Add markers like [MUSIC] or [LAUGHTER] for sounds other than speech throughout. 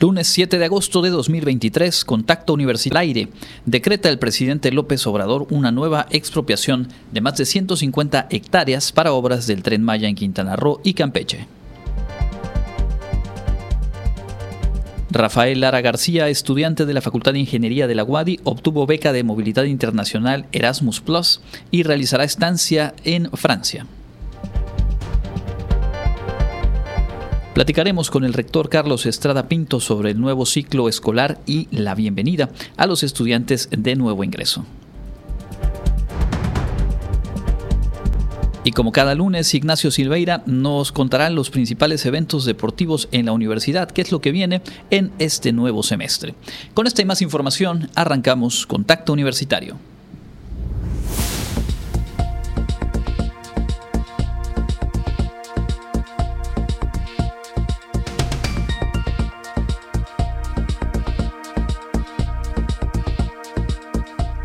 Lunes 7 de agosto de 2023, Contacto Universitario Decreta el presidente López Obrador una nueva expropiación de más de 150 hectáreas para obras del Tren Maya en Quintana Roo y Campeche. Rafael Lara García, estudiante de la Facultad de Ingeniería de la UADI, obtuvo beca de movilidad internacional Erasmus Plus y realizará estancia en Francia. Platicaremos con el rector Carlos Estrada Pinto sobre el nuevo ciclo escolar y la bienvenida a los estudiantes de nuevo ingreso. Y como cada lunes, Ignacio Silveira nos contará los principales eventos deportivos en la universidad, qué es lo que viene en este nuevo semestre. Con esta y más información, arrancamos Contacto Universitario.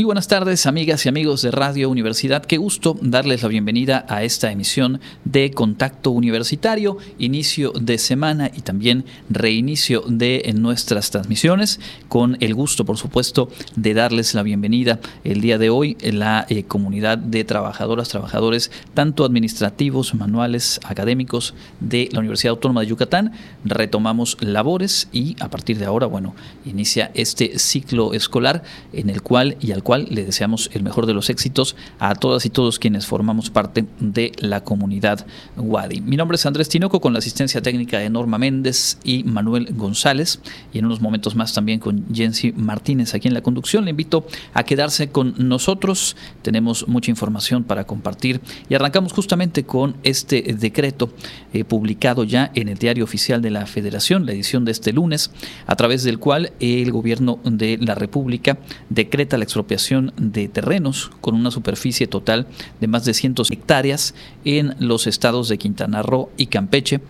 Muy buenas tardes, amigas y amigos de Radio Universidad. Qué gusto darles la bienvenida a esta emisión de Contacto Universitario, inicio de semana y también reinicio de nuestras transmisiones, con el gusto, por supuesto, de darles la bienvenida el día de hoy en la eh, comunidad de trabajadoras, trabajadores, tanto administrativos, manuales, académicos de la Universidad Autónoma de Yucatán. Retomamos labores y a partir de ahora, bueno, inicia este ciclo escolar en el cual y al cual le deseamos el mejor de los éxitos a todas y todos quienes formamos parte de la comunidad Wadi. Mi nombre es Andrés Tinoco con la asistencia técnica de Norma Méndez y Manuel González y en unos momentos más también con Jensi Martínez aquí en la conducción. Le invito a quedarse con nosotros. Tenemos mucha información para compartir y arrancamos justamente con este decreto eh, publicado ya en el diario oficial de la Federación, la edición de este lunes, a través del cual el gobierno de la República decreta la expropiación de terrenos con una superficie total de más de 100 hectáreas en los estados de Quintana Roo y Campeche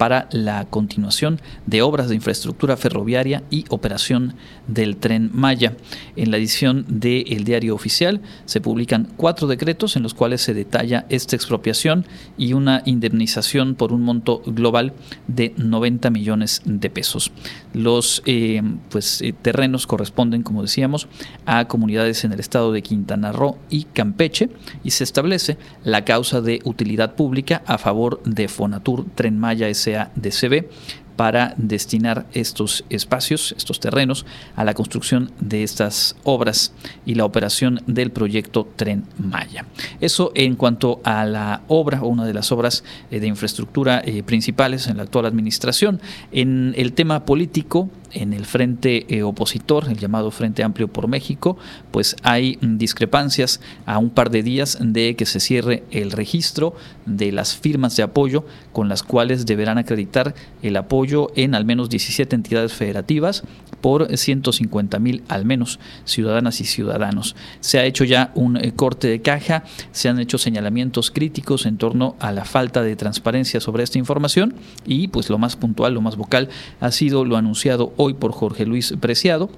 para la continuación de obras de infraestructura ferroviaria y operación del tren Maya. En la edición del Diario Oficial se publican cuatro decretos en los cuales se detalla esta expropiación y una indemnización por un monto global de 90 millones de pesos. Los eh, pues, eh, terrenos corresponden, como decíamos, a comunidades en el estado de Quintana Roo y Campeche y se establece la causa de utilidad pública a favor de Fonatur Tren Maya S de CB para destinar estos espacios, estos terrenos, a la construcción de estas obras y la operación del proyecto Tren Maya. Eso en cuanto a la obra o una de las obras eh, de infraestructura eh, principales en la actual administración. En el tema político, en el frente eh, opositor, el llamado Frente Amplio por México, pues hay discrepancias a un par de días de que se cierre el registro de las firmas de apoyo con las cuales deberán acreditar el apoyo en al menos 17 entidades federativas por 150 mil al menos ciudadanas y ciudadanos. Se ha hecho ya un eh, corte de caja, se han hecho señalamientos críticos en torno a la falta de transparencia sobre esta información y pues lo más puntual, lo más vocal ha sido lo anunciado hoy por Jorge Luis Preciado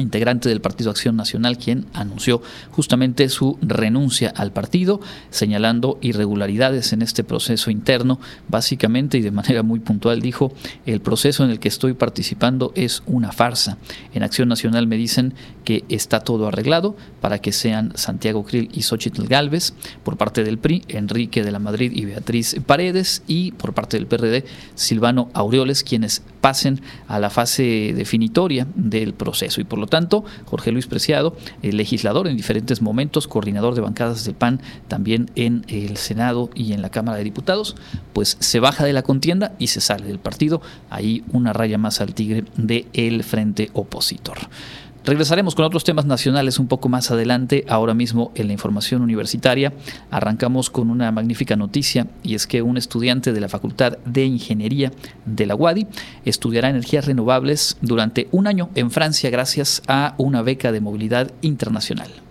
integrante del Partido Acción Nacional, quien anunció justamente su renuncia al partido, señalando irregularidades en este proceso interno. Básicamente y de manera muy puntual dijo, el proceso en el que estoy participando es una farsa. En Acción Nacional me dicen que está todo arreglado para que sean Santiago Krill y Xochitl Galvez, por parte del PRI, Enrique de la Madrid y Beatriz Paredes, y por parte del PRD, Silvano Aureoles, quienes pasen a la fase definitoria del proceso. Y por lo tanto, Jorge Luis Preciado, el legislador en diferentes momentos, coordinador de bancadas del PAN también en el Senado y en la Cámara de Diputados, pues se baja de la contienda y se sale del partido. Ahí una raya más al tigre del el frente opositor. Regresaremos con otros temas nacionales un poco más adelante. Ahora mismo en la información universitaria arrancamos con una magnífica noticia y es que un estudiante de la Facultad de Ingeniería de la UADI estudiará energías renovables durante un año en Francia gracias a una beca de movilidad internacional.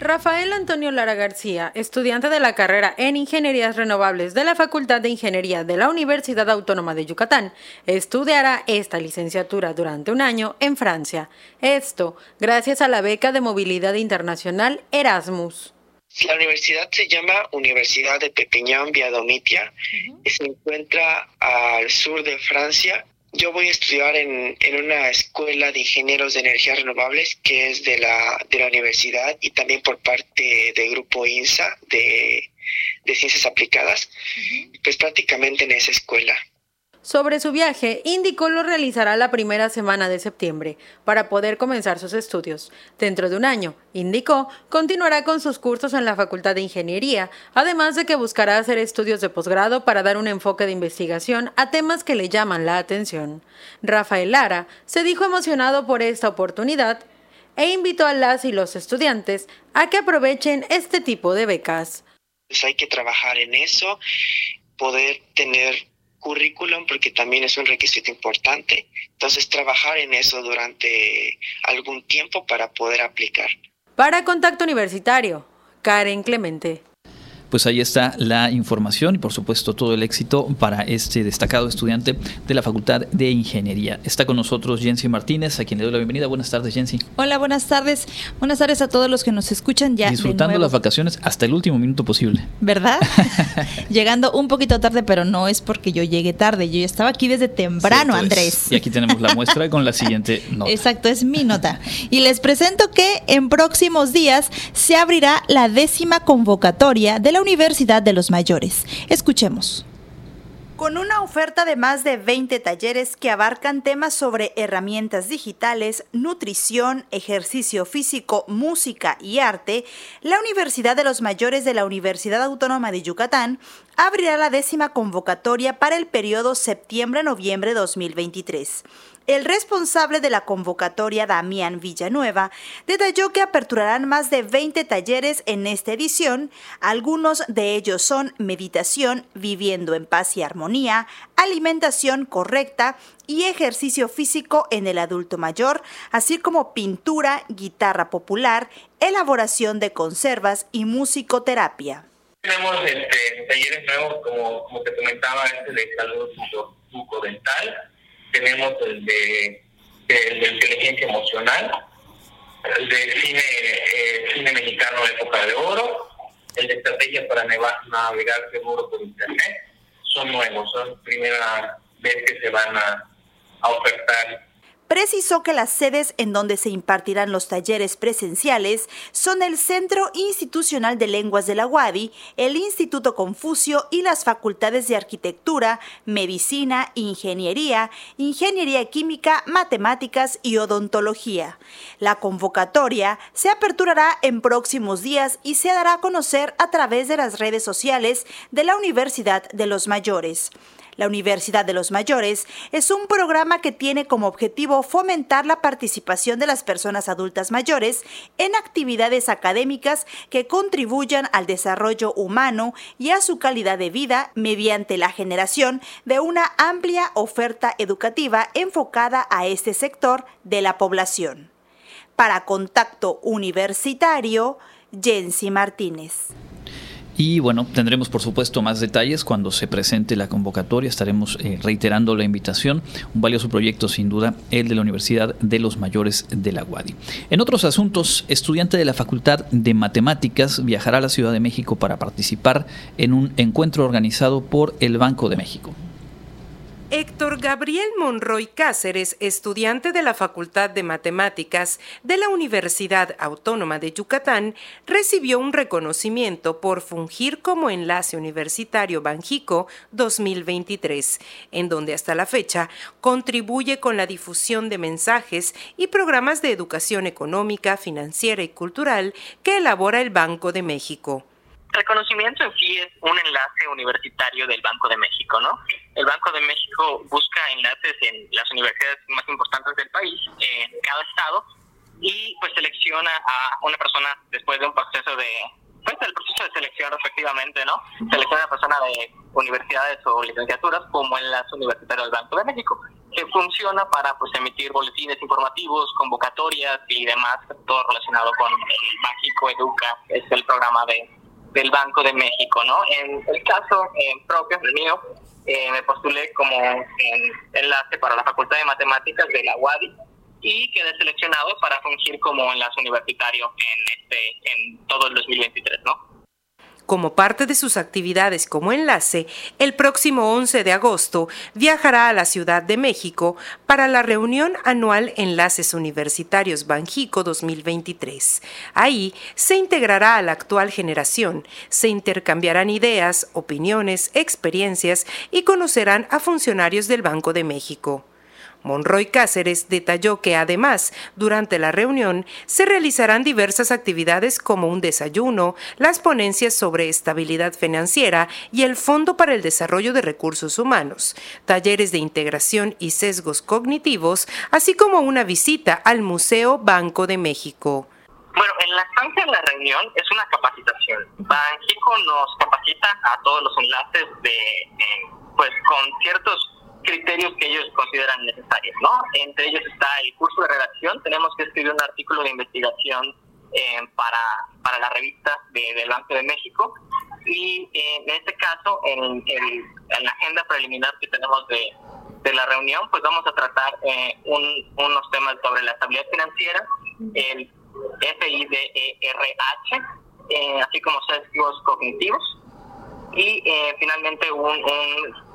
Rafael Antonio Lara García, estudiante de la carrera en Ingenierías Renovables de la Facultad de Ingeniería de la Universidad Autónoma de Yucatán, estudiará esta licenciatura durante un año en Francia. Esto gracias a la beca de movilidad internacional Erasmus. La universidad se llama Universidad de Pepiñán Viadomitia y se encuentra al sur de Francia yo voy a estudiar en, una escuela de ingenieros de energías renovables que es de la, de la universidad y también por parte del grupo INSA de, ciencias aplicadas, pues prácticamente en esa escuela. Sobre su viaje, indicó lo realizará la primera semana de septiembre para poder comenzar sus estudios. Dentro de un año, indicó, continuará con sus cursos en la Facultad de Ingeniería, además de que buscará hacer estudios de posgrado para dar un enfoque de investigación a temas que le llaman la atención. Rafael Lara se dijo emocionado por esta oportunidad e invitó a las y los estudiantes a que aprovechen este tipo de becas. Pues hay que trabajar en eso, poder tener currículum porque también es un requisito importante. Entonces, trabajar en eso durante algún tiempo para poder aplicar. Para Contacto Universitario, Karen Clemente pues ahí está la información y por supuesto todo el éxito para este destacado estudiante de la Facultad de Ingeniería. Está con nosotros Jensi Martínez, a quien le doy la bienvenida. Buenas tardes, Jensi. Hola, buenas tardes. Buenas tardes a todos los que nos escuchan ya. Disfrutando las vacaciones hasta el último minuto posible. ¿Verdad? [LAUGHS] Llegando un poquito tarde, pero no es porque yo llegué tarde. Yo estaba aquí desde temprano, Andrés. Y aquí tenemos la muestra con la siguiente [LAUGHS] nota. Exacto, es mi nota. Y les presento que en próximos días se abrirá la décima convocatoria de la Universidad de los Mayores. Escuchemos. Con una oferta de más de 20 talleres que abarcan temas sobre herramientas digitales, nutrición, ejercicio físico, música y arte, la Universidad de los Mayores de la Universidad Autónoma de Yucatán abrirá la décima convocatoria para el periodo septiembre-noviembre 2023. El responsable de la convocatoria, Damián Villanueva, detalló que aperturarán más de 20 talleres en esta edición. Algunos de ellos son meditación, viviendo en paz y armonía, alimentación correcta y ejercicio físico en el adulto mayor, así como pintura, guitarra popular, elaboración de conservas y musicoterapia. Tenemos este, talleres nuevos, como, te comentaba, este de salud bucodental tenemos el de, el de inteligencia emocional, el de cine, eh, cine mexicano época de oro, el de estrategia para navegar seguro por internet, son nuevos, son primera vez que se van a, a ofertar precisó que las sedes en donde se impartirán los talleres presenciales son el Centro Institucional de Lenguas de la UADI, el Instituto Confucio y las facultades de Arquitectura, Medicina, Ingeniería, Ingeniería Química, Matemáticas y Odontología. La convocatoria se aperturará en próximos días y se dará a conocer a través de las redes sociales de la Universidad de los Mayores. La Universidad de los Mayores es un programa que tiene como objetivo fomentar la participación de las personas adultas mayores en actividades académicas que contribuyan al desarrollo humano y a su calidad de vida mediante la generación de una amplia oferta educativa enfocada a este sector de la población. Para Contacto Universitario, Jensi Martínez. Y bueno, tendremos por supuesto más detalles cuando se presente la convocatoria. Estaremos eh, reiterando la invitación. Un valioso proyecto sin duda, el de la Universidad de los Mayores de la UADI. En otros asuntos, estudiante de la Facultad de Matemáticas viajará a la Ciudad de México para participar en un encuentro organizado por el Banco de México. Héctor Gabriel Monroy Cáceres, estudiante de la Facultad de Matemáticas de la Universidad Autónoma de Yucatán, recibió un reconocimiento por fungir como enlace universitario Banjico 2023, en donde hasta la fecha contribuye con la difusión de mensajes y programas de educación económica, financiera y cultural que elabora el Banco de México. Reconocimiento en sí es un enlace universitario del Banco de México, ¿no? El Banco de México busca enlaces en las universidades más importantes del país, en cada estado, y pues selecciona a una persona después de un proceso de, pues el proceso de selección efectivamente, ¿no? Selecciona a una persona de universidades o licenciaturas como enlace universitario del Banco de México. que funciona para pues emitir boletines informativos, convocatorias y demás, todo relacionado con el Mágico Educa, es el programa de, del Banco de México, ¿no? En el caso eh, propio, el mío, eh, me postulé como enlace para la Facultad de Matemáticas de la UADI y quedé seleccionado para fungir como enlace universitario en este en todo el 2023, ¿no? Como parte de sus actividades como enlace, el próximo 11 de agosto viajará a la Ciudad de México para la reunión anual Enlaces Universitarios Banjico 2023. Ahí se integrará a la actual generación, se intercambiarán ideas, opiniones, experiencias y conocerán a funcionarios del Banco de México. Monroy Cáceres detalló que además, durante la reunión, se realizarán diversas actividades como un desayuno, las ponencias sobre estabilidad financiera y el Fondo para el Desarrollo de Recursos Humanos, talleres de integración y sesgos cognitivos, así como una visita al Museo Banco de México. Bueno, en la estancia de la reunión es una capacitación. Banxico nos capacita a todos los enlaces de, eh, pues, con ciertos criterios que ellos consideran necesarios, ¿no? Entre ellos está el curso de redacción, tenemos que escribir un artículo de investigación eh, para, para la revista del Banco de México y eh, en este caso, en, en, la agenda preliminar que tenemos de, de la reunión, pues vamos a tratar eh, un, unos temas sobre la estabilidad financiera, el FIDERH, así como sesgos cognitivos y finalmente un, un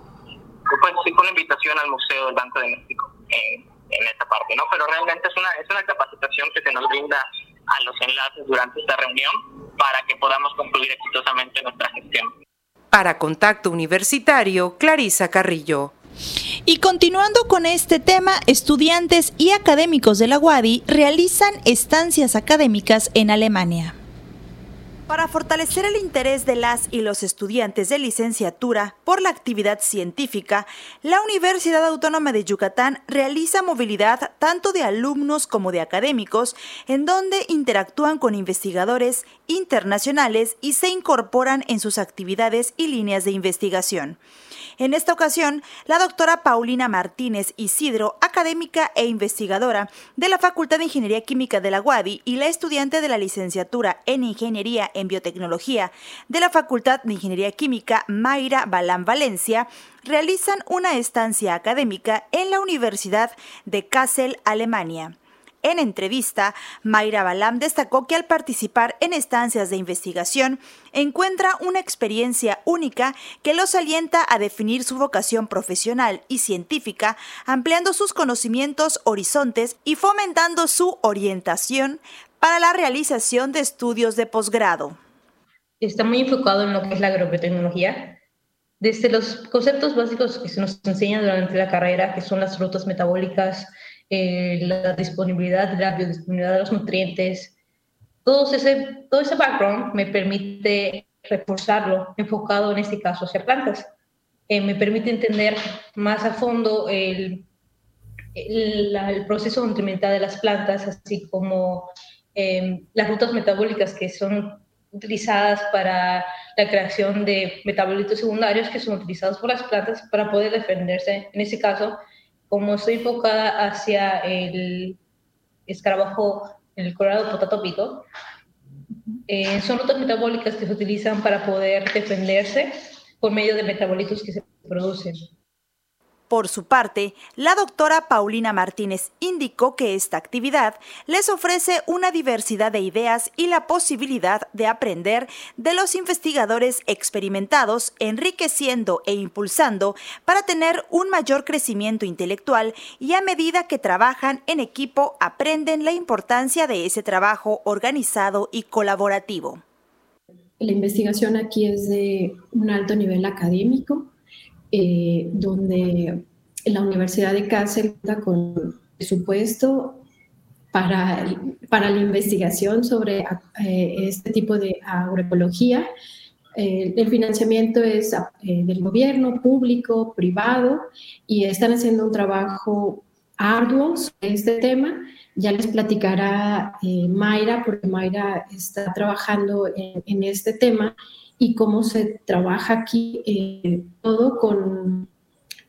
pues sí fue una invitación al Museo del Banco de México en, en esta parte, ¿no? Pero realmente es una, es una capacitación que se nos brinda a los enlaces durante esta reunión para que podamos concluir exitosamente nuestra gestión. Para Contacto Universitario, Clarisa Carrillo. Y continuando con este tema, estudiantes y académicos de la UADI realizan estancias académicas en Alemania. Para fortalecer el interés de las y los estudiantes de licenciatura por la actividad científica, la Universidad Autónoma de Yucatán realiza movilidad tanto de alumnos como de académicos, en donde interactúan con investigadores internacionales y se incorporan en sus actividades y líneas de investigación. En esta ocasión, la doctora Paulina Martínez Isidro, académica e investigadora de la Facultad de Ingeniería Química de la UADI y la estudiante de la licenciatura en Ingeniería en Biotecnología de la Facultad de Ingeniería Química Mayra Balán Valencia, realizan una estancia académica en la Universidad de Kassel, Alemania. En entrevista, Mayra Balam destacó que al participar en estancias de investigación encuentra una experiencia única que los alienta a definir su vocación profesional y científica, ampliando sus conocimientos, horizontes y fomentando su orientación para la realización de estudios de posgrado. Está muy enfocado en lo que es la agrobiotecnología, desde los conceptos básicos que se nos enseñan durante la carrera, que son las rutas metabólicas, eh, la disponibilidad, la biodisponibilidad de los nutrientes. Todo ese, todo ese background me permite reforzarlo, enfocado en este caso hacia plantas. Eh, me permite entender más a fondo el, el, proceso nutrimental de las plantas, así como em, las rutas metabólicas que son utilizadas para la creación de metabolitos secundarios que son utilizados por las plantas para poder defenderse, en este caso, como estoy enfocada hacia el escarabajo, el colorado potatópico, eh, son rutas metabólicas que se utilizan para poder defenderse por medio de metabolitos que se producen. Por su parte, la doctora Paulina Martínez indicó que esta actividad les ofrece una diversidad de ideas y la posibilidad de aprender de los investigadores experimentados, enriqueciendo e impulsando para tener un mayor crecimiento intelectual y a medida que trabajan en equipo aprenden la importancia de ese trabajo organizado y colaborativo. La investigación aquí es de un alto nivel académico eh, donde la Universidad de Kassel cuenta con presupuesto para, para la investigación sobre eh, este tipo de agroecología. Eh, el financiamiento es del gobierno, público, privado, y están haciendo un trabajo arduo sobre este tema. Ya les platicará Mayra, porque Mayra está trabajando en, en este tema y cómo se trabaja aquí eh, todo con,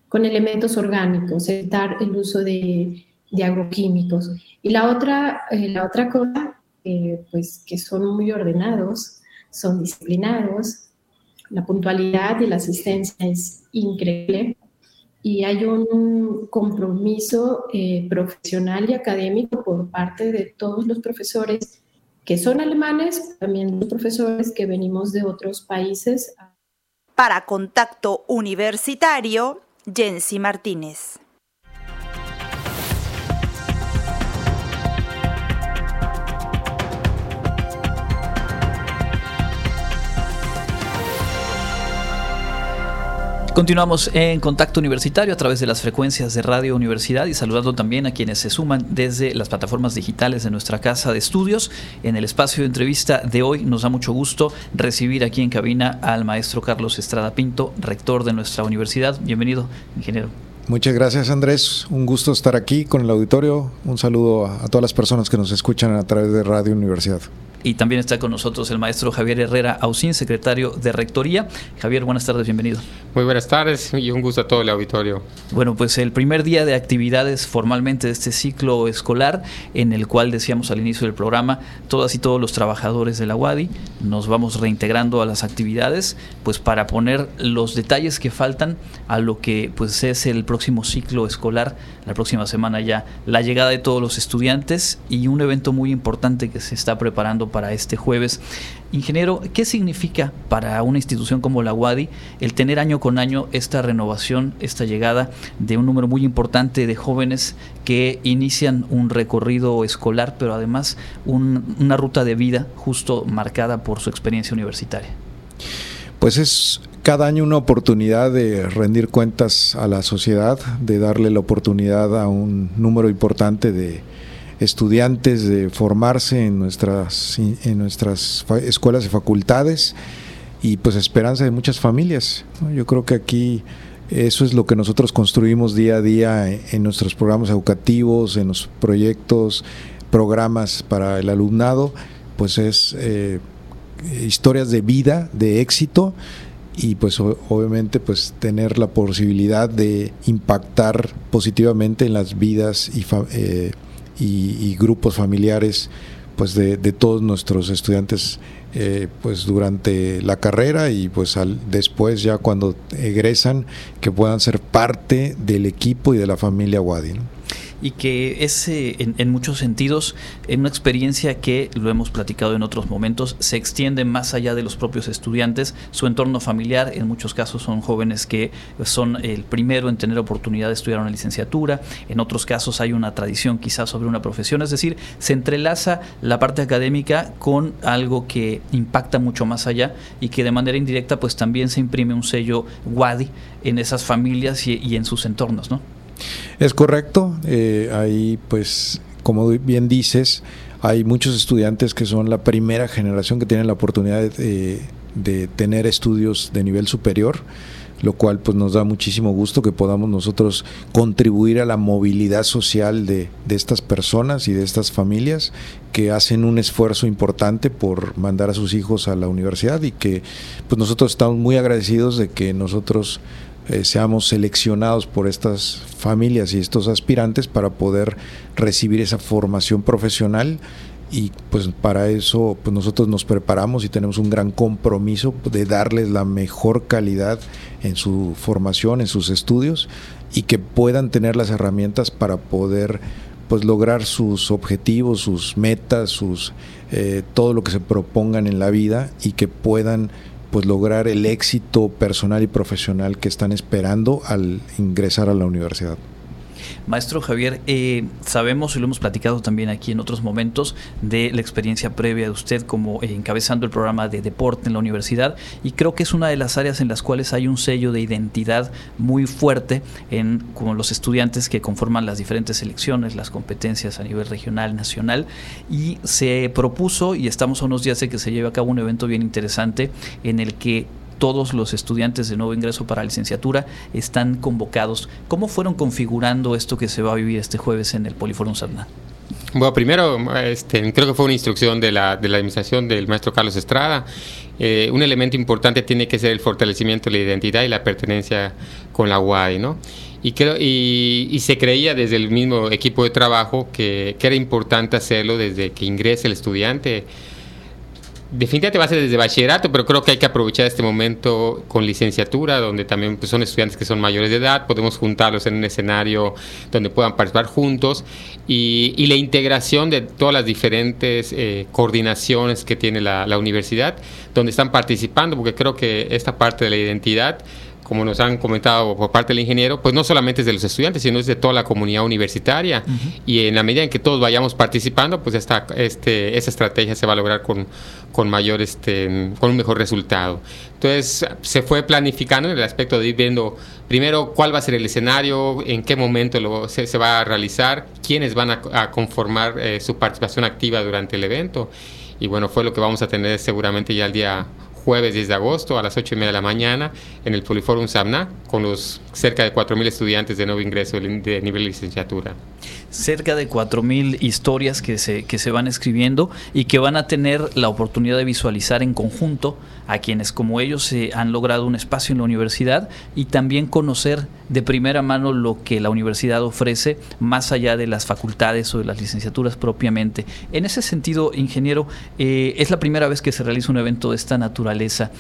con elementos orgánicos, evitar el uso de, agroquímicos. Y la otra, eh, la otra cosa, eh, pues que son muy ordenados, son disciplinados, la puntualidad y la asistencia es increíble y hay un compromiso eh, profesional y académico por parte de todos los profesores que son alemanes, también los profesores que venimos de otros países. Para Contacto Universitario, Jensi Martínez. Continuamos en contacto universitario a través de las frecuencias de Radio Universidad y saludando también a quienes se suman desde las plataformas digitales de nuestra casa de estudios. En el espacio de entrevista de hoy nos da mucho gusto recibir aquí en cabina al maestro Carlos Estrada Pinto, rector de nuestra universidad. Bienvenido, ingeniero. Muchas gracias Andrés, un gusto estar aquí con el auditorio. Un saludo a, todas las personas que nos escuchan a través de Radio Universidad. Y también está con nosotros el maestro Javier Herrera Ausín, secretario de Rectoría. Javier, buenas tardes, bienvenido. Muy buenas tardes y un gusto a todo el auditorio. Bueno, pues el primer día de actividades formalmente de este ciclo escolar, en el cual decíamos al inicio del programa, todas y todos los trabajadores de la UADI nos vamos reintegrando a las actividades, pues para poner los detalles que faltan a lo que pues es el próximo ciclo escolar, la próxima semana ya, la llegada de todos los estudiantes y un evento muy importante que se está preparando para este jueves. Ingeniero, ¿qué significa para una institución como la UADI el tener año con año esta renovación, esta llegada de un número muy importante de jóvenes que inician un recorrido escolar, pero además una ruta de vida justo marcada por su experiencia universitaria? Pues es cada año una oportunidad de rendir cuentas a la sociedad, de darle la oportunidad a un número importante de estudiantes de formarse en nuestras, en nuestras escuelas y facultades y pues esperanza de muchas familias. Yo creo que aquí eso es lo que nosotros construimos día a día en nuestros programas educativos, en los proyectos, programas para el alumnado, pues es eh, historias de vida, de éxito y pues obviamente pues tener la posibilidad de impactar positivamente en las vidas y eh, y, grupos familiares pues de, todos nuestros estudiantes eh, pues durante la carrera y pues al, después ya cuando egresan que puedan ser parte del equipo y de la familia Wadi y que es eh, en, muchos sentidos en una experiencia que, lo hemos platicado en otros momentos, se extiende más allá de los propios estudiantes, su entorno familiar, en muchos casos son jóvenes que son el primero en tener oportunidad de estudiar una licenciatura, en otros casos hay una tradición quizás sobre una profesión, es decir, se entrelaza la parte académica con algo que impacta mucho más allá y que de manera indirecta pues también se imprime un sello WADI en esas familias y, y en sus entornos, ¿no? Es correcto, eh, ahí pues como bien dices, hay muchos estudiantes que son la primera generación que tienen la oportunidad de, tener estudios de nivel superior lo cual pues nos da muchísimo gusto que podamos nosotros contribuir a la movilidad social de, de, estas personas y de estas familias que hacen un esfuerzo importante por mandar a sus hijos a la universidad y que pues nosotros estamos muy agradecidos de que nosotros eh, seamos seleccionados por estas familias y estos aspirantes para poder recibir esa formación profesional. Y pues para eso pues nosotros nos preparamos y tenemos un gran compromiso de darles la mejor calidad en su formación, en sus estudios y que puedan tener las herramientas para poder pues lograr sus objetivos, sus metas, sus eh, todo lo que se propongan en la vida y que puedan pues lograr el éxito personal y profesional que están esperando al ingresar a la universidad. Maestro Javier, eh, sabemos y lo hemos platicado también aquí en otros momentos de la experiencia previa de usted como eh, encabezando el programa de deporte en la universidad y creo que es una de las áreas en las cuales hay un sello de identidad muy fuerte en como los estudiantes que conforman las diferentes selecciones, las competencias a nivel regional, nacional y se propuso y estamos a unos días de que se lleve a cabo un evento bien interesante en el que todos los estudiantes de nuevo ingreso para licenciatura están convocados. ¿Cómo fueron configurando esto que se va a vivir este jueves en el Poliforum Sarna? Bueno, primero, este, creo que fue una instrucción de la, administración del maestro Carlos Estrada. Eh, un elemento importante tiene que ser el fortalecimiento de la identidad y la pertenencia con la UAI, ¿no? y, creo, y, se creía desde el mismo equipo de trabajo que, que era importante hacerlo desde que ingrese el estudiante definitivamente va a ser desde bachillerato, pero creo que hay que aprovechar este momento con licenciatura, donde también pues, son estudiantes que son mayores de edad, podemos juntarlos en un escenario donde puedan participar juntos y, la integración de todas las diferentes eh, coordinaciones que tiene la universidad, donde están participando, porque creo que esta parte de la identidad como nos han comentado por parte del ingeniero, pues no solamente es de los estudiantes, sino es de toda la comunidad universitaria. Y en la medida en que todos vayamos participando, pues esta, este, esa estrategia se va a lograr con, con mayor, este, con un mejor resultado. Entonces, se fue planificando en el aspecto de ir viendo primero cuál va a ser el escenario, en qué momento lo, se, va a realizar, quiénes van a, conformar eh, su participación activa durante el evento. Y bueno, fue lo que vamos a tener seguramente ya el día jueves 10 de agosto a las 8 y media de la mañana en el Poliforum Samna con los cerca de 4.000 estudiantes de nuevo ingreso de nivel licenciatura. Cerca de 4.000 historias que se, que se van escribiendo y que van a tener la oportunidad de visualizar en conjunto a quienes como ellos se han logrado un espacio en la universidad y también conocer de primera mano lo que la universidad ofrece más allá de las facultades o de las licenciaturas propiamente. En ese sentido, ingeniero, eh, es la primera vez que se realiza un evento de esta naturaleza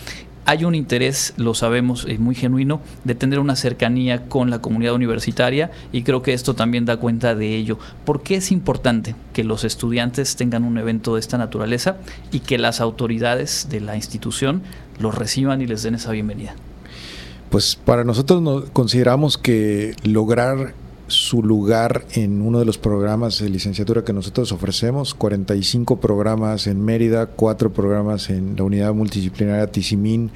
hay un interés, lo sabemos, eh, muy genuino, de tener una cercanía con la comunidad universitaria y creo que esto también da cuenta de ello. ¿Por qué es importante que los estudiantes tengan un evento de esta naturaleza y que las autoridades de la institución los reciban y les den esa bienvenida? Pues para nosotros consideramos que lograr su lugar en uno de los programas de licenciatura que nosotros ofrecemos, 45 programas en Mérida, 4 programas en la unidad multidisciplinaria Tizimín,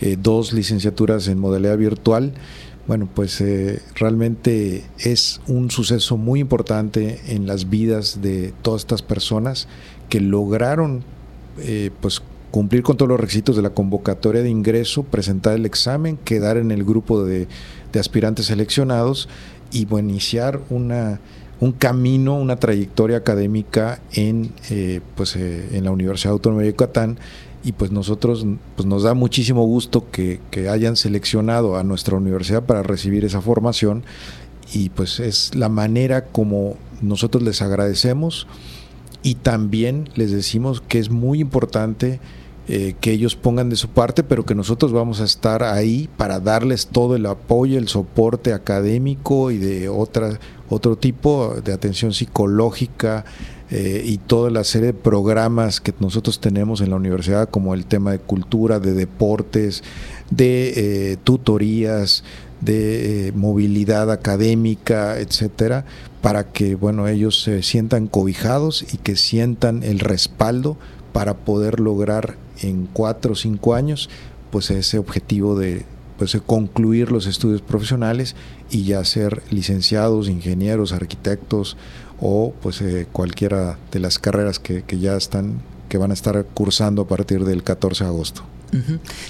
eh, dos licenciaturas en modalidad virtual. Bueno, pues eh, realmente es un suceso muy importante en las vidas de todas estas personas que lograron eh, pues cumplir con todos los requisitos de la convocatoria de ingreso, presentar el examen, quedar en el grupo de, aspirantes seleccionados y iniciar una, un camino, una trayectoria académica en, eh, pues, eh, en la Universidad Autónoma de Yucatán. Y pues nosotros pues nos da muchísimo gusto que, que, hayan seleccionado a nuestra universidad para recibir esa formación. Y pues es la manera como nosotros les agradecemos y también les decimos que es muy importante eh, que ellos pongan de su parte, pero que nosotros vamos a estar ahí para darles todo el apoyo, el soporte académico y de otra, otro tipo de atención psicológica eh, y toda la serie de programas que nosotros tenemos en la universidad, como el tema de cultura, de deportes, de eh, tutorías, de movilidad académica, etcétera, para que bueno ellos se sientan cobijados y que sientan el respaldo para poder lograr en cuatro o cinco años pues ese objetivo de pues, concluir los estudios profesionales y ya ser licenciados, ingenieros, arquitectos o pues eh, cualquiera de las carreras que, que ya están que van a estar cursando a partir del 14 de agosto.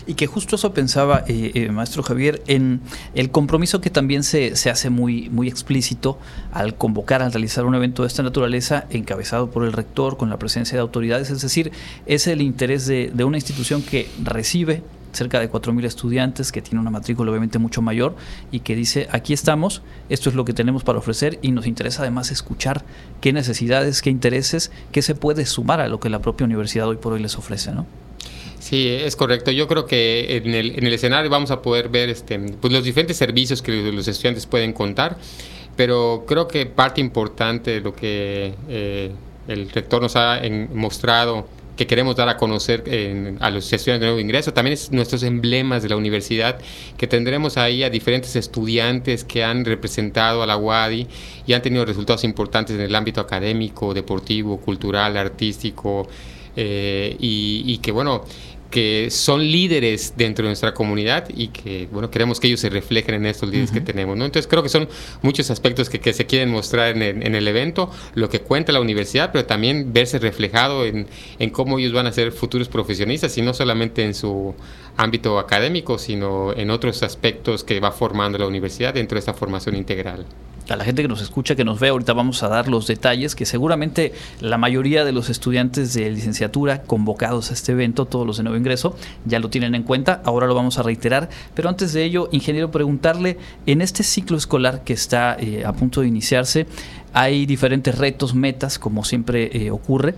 Y que justo eso pensaba, eh, eh, maestro Javier, en el compromiso que también se, se, hace muy, muy explícito al convocar, al realizar un evento de esta naturaleza, encabezado por el rector, con la presencia de autoridades, es decir, es el interés de, de una institución que recibe cerca de 4.000 estudiantes, que tiene una matrícula obviamente mucho mayor y que dice, aquí estamos, esto es lo que tenemos para ofrecer y nos interesa además escuchar qué necesidades, qué intereses, qué se puede sumar a lo que la propia universidad hoy por hoy les ofrece, ¿no? Sí, es correcto. Yo creo que en el, en el escenario vamos a poder ver este, pues los diferentes servicios que los estudiantes pueden contar, pero creo que parte importante de lo que eh, el rector nos ha mostrado que queremos dar a conocer a los estudiantes de nuevo ingreso, también es nuestros emblemas de la universidad, que tendremos ahí a diferentes estudiantes que han representado a la UADI y han tenido resultados importantes en el ámbito académico, deportivo, cultural, artístico, eh, y, que bueno, que son líderes dentro de nuestra comunidad y que, bueno, queremos que ellos se reflejen en estos líderes que tenemos, ¿no? Entonces creo que son muchos aspectos que, que se quieren mostrar en el, en el, evento, lo que cuenta la universidad, pero también verse reflejado en, en, cómo ellos van a ser futuros profesionistas y no solamente en su ámbito académico, sino en otros aspectos que va formando la universidad dentro de esta formación integral. A la gente que nos escucha, que nos ve, ahorita vamos a dar los detalles, que seguramente la mayoría de los estudiantes de licenciatura convocados a este evento, todos los de nuevo ingreso, ya lo tienen en cuenta, ahora lo vamos a reiterar, pero antes de ello, ingeniero, preguntarle, en este ciclo escolar que está eh, a punto de iniciarse, hay diferentes retos, metas, como siempre eh, ocurre.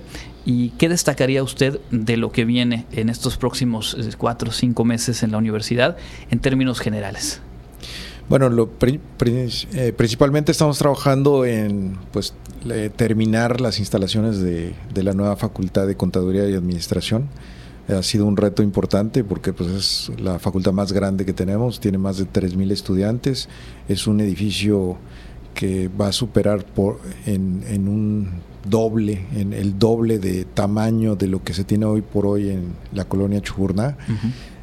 ¿Y qué destacaría usted de lo que viene en estos próximos eh, cuatro o cinco meses en la universidad en términos generales? Bueno, lo eh, principalmente estamos trabajando en pues terminar las instalaciones de, la nueva Facultad de Contaduría y Administración. Ha sido un reto importante porque pues, es la facultad más grande que tenemos, tiene más de 3.000 estudiantes, es un edificio que va a superar por, en, un doble, en el doble de tamaño de lo que se tiene hoy por hoy en la colonia Chuburná.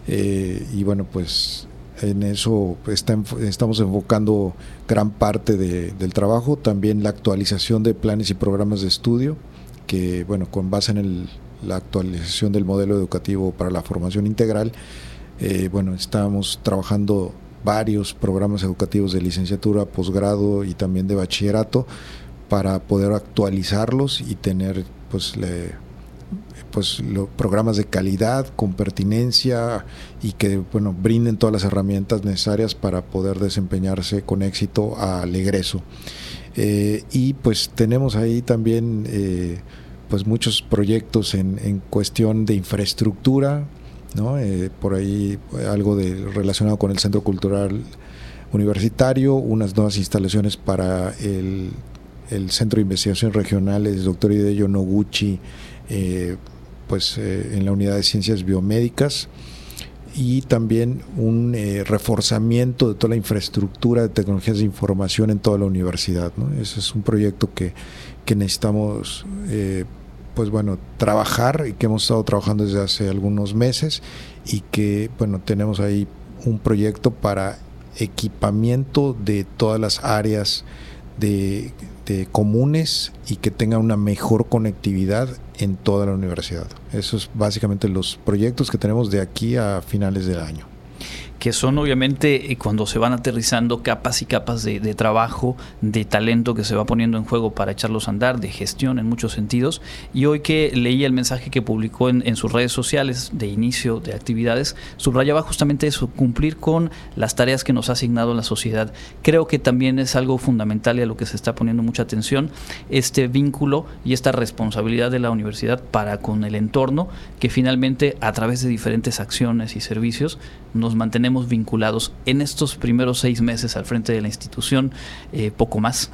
Eh, y bueno, pues en eso estamos enfocando gran parte del trabajo, también la actualización de planes y programas de estudio, que bueno, con base en la actualización del modelo educativo para la formación integral, eh, bueno, estamos trabajando varios programas educativos de licenciatura, posgrado y también de bachillerato para poder actualizarlos y tener pues pues programas de calidad con pertinencia y que bueno brinden todas las herramientas necesarias para poder desempeñarse con éxito al egreso eh, y pues tenemos ahí también eh, pues muchos proyectos en, cuestión de infraestructura ¿no? Eh, por ahí algo de, relacionado con el Centro Cultural Universitario, unas nuevas instalaciones para el, Centro de Investigaciones Regionales, doctor Hideo Noguchi, eh, pues eh, en la unidad de ciencias biomédicas y también un reforzamiento de toda la infraestructura de tecnologías de información en toda la universidad. Ese es un proyecto que, que necesitamos pues bueno, trabajar y que hemos estado trabajando desde hace algunos meses y que bueno, tenemos ahí un proyecto para equipamiento de todas las áreas de, comunes y que tenga una mejor conectividad en toda la universidad. Esos es básicamente los proyectos que tenemos de aquí a finales del año que son obviamente eh, cuando se van aterrizando capas y capas de, trabajo, de talento que se va poniendo en juego para echarlos a andar, de gestión en muchos sentidos. Y hoy que leí el mensaje que publicó en, sus redes sociales de inicio de actividades, subrayaba justamente eso, cumplir con las tareas que nos ha asignado la sociedad. Creo que también es algo fundamental y a lo que se está poniendo mucha atención, este vínculo y esta responsabilidad de la universidad para con el entorno, que finalmente a través de diferentes acciones y servicios nos mantenemos vinculados en estos primeros seis meses al frente de la institución, eh, poco más.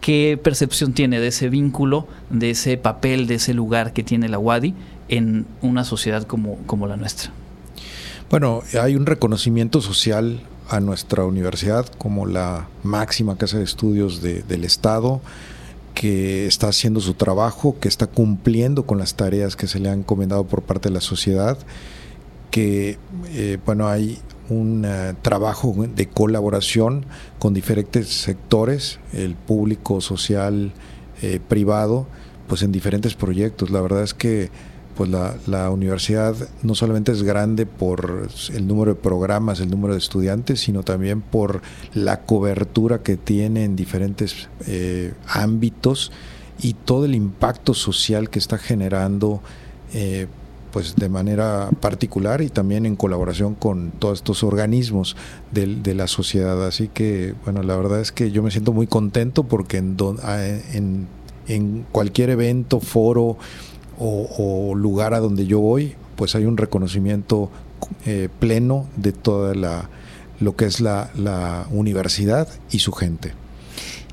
¿Qué percepción tiene de ese vínculo, de ese papel, de ese lugar que tiene la UADI en una sociedad como, como la nuestra? Bueno, hay un reconocimiento social a nuestra universidad como la máxima casa de estudios del Estado, que está haciendo su trabajo, que está cumpliendo con las tareas que se le han encomendado por parte de la sociedad, que eh, bueno, hay un eh, trabajo de colaboración con diferentes sectores, el público, social, eh, privado, pues en diferentes proyectos. La verdad es que pues la, universidad no solamente es grande por el número de programas, el número de estudiantes, sino también por la cobertura que tiene en diferentes eh, ámbitos y todo el impacto social que está generando pues de manera particular y también en colaboración con todos estos organismos de, la sociedad. Así que, bueno, la verdad es que yo me siento muy contento porque en, cualquier evento, foro o, lugar a donde yo voy, pues hay un reconocimiento eh, pleno de toda la lo que es la universidad y su gente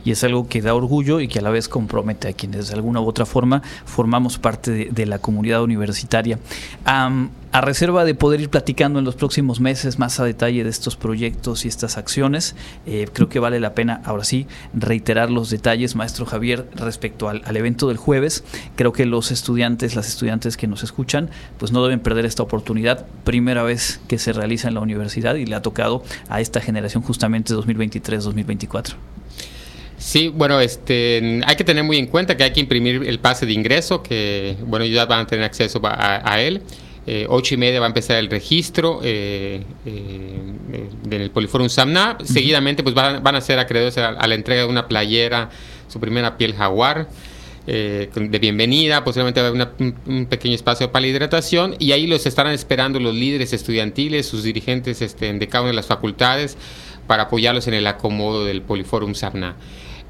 y es algo que da orgullo y que a la vez compromete a quienes de alguna u otra forma formamos parte de, la comunidad universitaria. a reserva de poder ir platicando en los próximos meses más a detalle de estos proyectos y estas acciones, eh, creo que vale la pena ahora sí reiterar los detalles, maestro Javier, respecto al, al, evento del jueves. Creo que los estudiantes, las estudiantes que nos escuchan, pues no deben perder esta oportunidad. Primera vez que se realiza en la universidad y le ha tocado a esta generación justamente 2023-2024. Sí, bueno, este, hay que tener muy en cuenta que hay que imprimir el pase de ingreso, que bueno, ya van a tener acceso a, él. Eh, ocho y media va a empezar el registro. Eh, eh, del Poliforum Samna. Seguidamente pues van, a ser acreedores a, la entrega de una playera, su primera piel jaguar. Eh, de bienvenida, posiblemente va a haber un, pequeño espacio para la hidratación y ahí los estarán esperando los líderes estudiantiles, sus dirigentes este, de cada una de las facultades para apoyarlos en el acomodo del Poliforum Samna.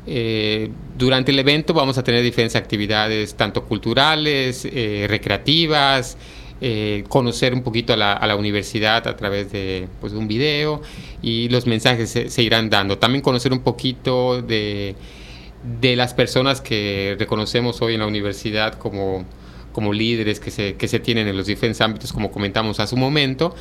Eh, durante el evento vamos a tener diferentes actividades, tanto culturales, eh, recreativas, eh, conocer un poquito a la, universidad a través de, pues, un video y los mensajes se, irán dando. También conocer un poquito de, de las personas que reconocemos hoy en la universidad como, como líderes que se, que se tienen en los diferentes ámbitos, como comentamos hace un momento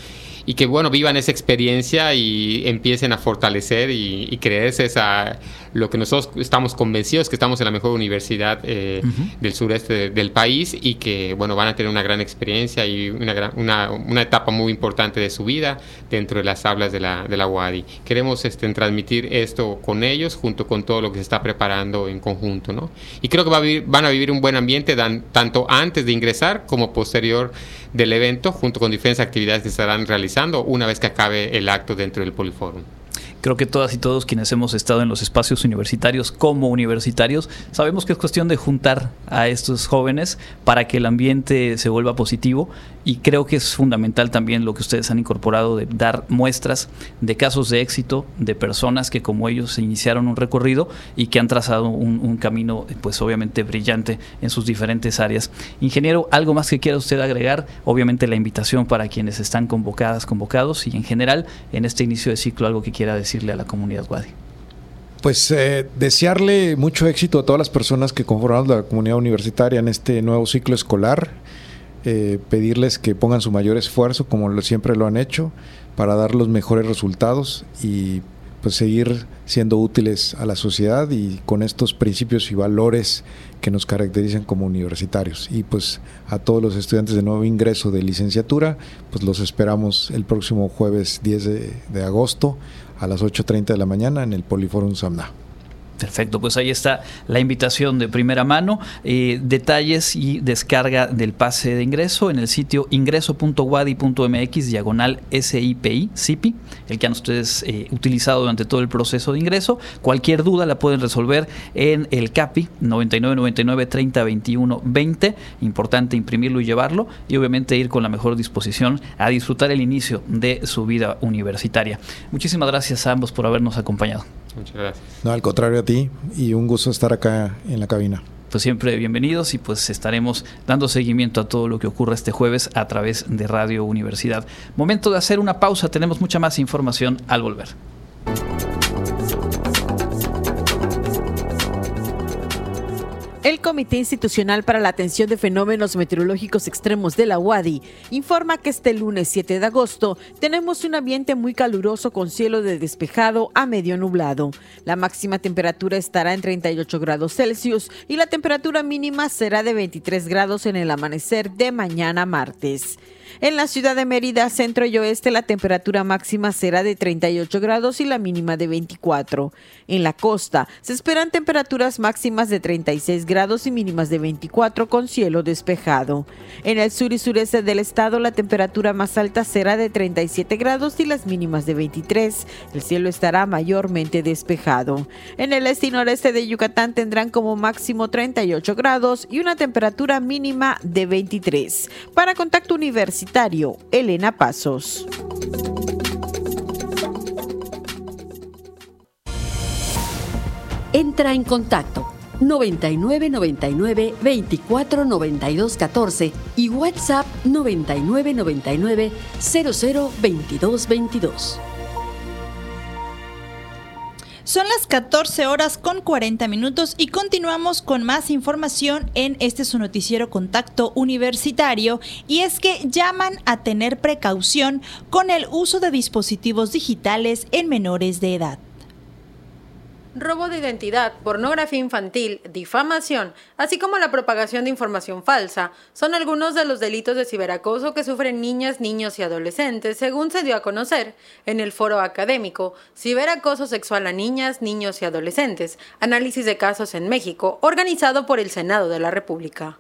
y que bueno, vivan esa experiencia y empiecen a fortalecer y, creerse esa, lo que nosotros estamos convencidos que estamos en la mejor universidad eh, del sureste del país y que bueno, van a tener una gran experiencia y una, una, una, etapa muy importante de su vida dentro de las aulas de la, de la UADI. Queremos este, transmitir esto con ellos junto con todo lo que se está preparando en conjunto. ¿no? Y creo que va a vivir, van a vivir un buen ambiente dan, tanto antes de ingresar como posterior del evento junto con diferentes actividades que estarán realizando una vez que acabe el acto dentro del Poliforum. Creo que todas y todos quienes hemos estado en los espacios universitarios como universitarios sabemos que es cuestión de juntar a estos jóvenes para que el ambiente se vuelva positivo y creo que es fundamental también lo que ustedes han incorporado de dar muestras de casos de éxito de personas que como ellos iniciaron un recorrido y que han trazado un, camino pues obviamente brillante en sus diferentes áreas. Ingeniero, ¿algo más que quiera usted agregar? Obviamente la invitación para quienes están convocadas, convocados y en general en este inicio de ciclo algo que quiera decirle a la comunidad Wadi. Pues eh, desearle mucho éxito a todas las personas que conforman la comunidad universitaria en este nuevo ciclo escolar eh, pedirles que pongan su mayor esfuerzo, como siempre lo han hecho, para dar los mejores resultados y pues seguir siendo útiles a la sociedad y con estos principios y valores que nos caracterizan como universitarios. Y pues a todos los estudiantes de nuevo ingreso de licenciatura, pues los esperamos el próximo jueves 10 de, de agosto a las 8.30 de la mañana en el Poliforum Samna. Perfecto, pues ahí está la invitación de primera mano. Eh, detalles y descarga del pase de ingreso en el sitio ingreso.wadi.mx diagonal SIPI, SIPI, el que han ustedes eh, utilizado durante todo el proceso de ingreso. Cualquier duda la pueden resolver en el CAPI 9999 30 21 20. Importante imprimirlo y llevarlo y obviamente ir con la mejor disposición a disfrutar el inicio de su vida universitaria. Muchísimas gracias a ambos por habernos acompañado. Muchas gracias. No, al contrario a ti y un gusto estar acá en la cabina. Pues siempre bienvenidos y pues estaremos dando seguimiento a todo lo que ocurra este jueves a través de Radio Universidad. Momento de hacer una pausa, tenemos mucha más información al volver. El Comité Institucional para la Atención de Fenómenos Meteorológicos Extremos de la UADI informa que este lunes 7 de agosto tenemos un ambiente muy caluroso con cielo de despejado a medio nublado. La máxima temperatura estará en 38 grados Celsius y la temperatura mínima será de 23 grados en el amanecer de mañana martes. En la ciudad de Mérida, centro y oeste, la temperatura máxima será de 38 grados y la mínima de 24. En la costa, se esperan temperaturas máximas de 36 grados y mínimas de 24 con cielo despejado. En el sur y sureste del estado, la temperatura más alta será de 37 grados y las mínimas de 23. El cielo estará mayormente despejado. En el este y noreste de Yucatán tendrán como máximo 38 grados y una temperatura mínima de 23. Para Contacto Universitario, Elena Pasos. Entra en contacto 99 99 24 92 14 y WhatsApp 99 99 00 22 22. Son las 14 horas con 40 minutos y continuamos con más información en este su noticiero Contacto Universitario. Y es que llaman a tener precaución con el uso de dispositivos digitales en menores de edad robo de identidad, pornografía infantil, difamación, así como la propagación de información falsa, son algunos de los delitos de ciberacoso que sufren niñas, niños y adolescentes, según se dio a conocer en el foro académico Ciberacoso sexual a niñas, niños y adolescentes, análisis de casos en México, organizado por el Senado de la República.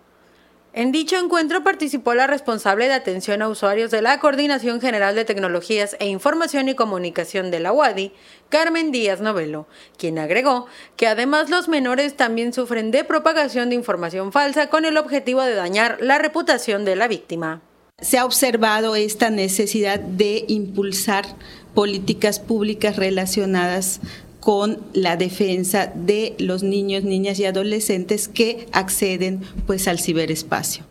En dicho encuentro participó la responsable de atención a usuarios de la Coordinación General de Tecnologías e Información y Comunicación de la UADI, Carmen Díaz Novelo, quien agregó que además los menores también sufren de propagación de información falsa con el objetivo de dañar la reputación de la víctima. Se ha observado esta necesidad de impulsar políticas públicas relacionadas con la defensa de los niños, niñas y adolescentes que acceden pues al ciberespacio.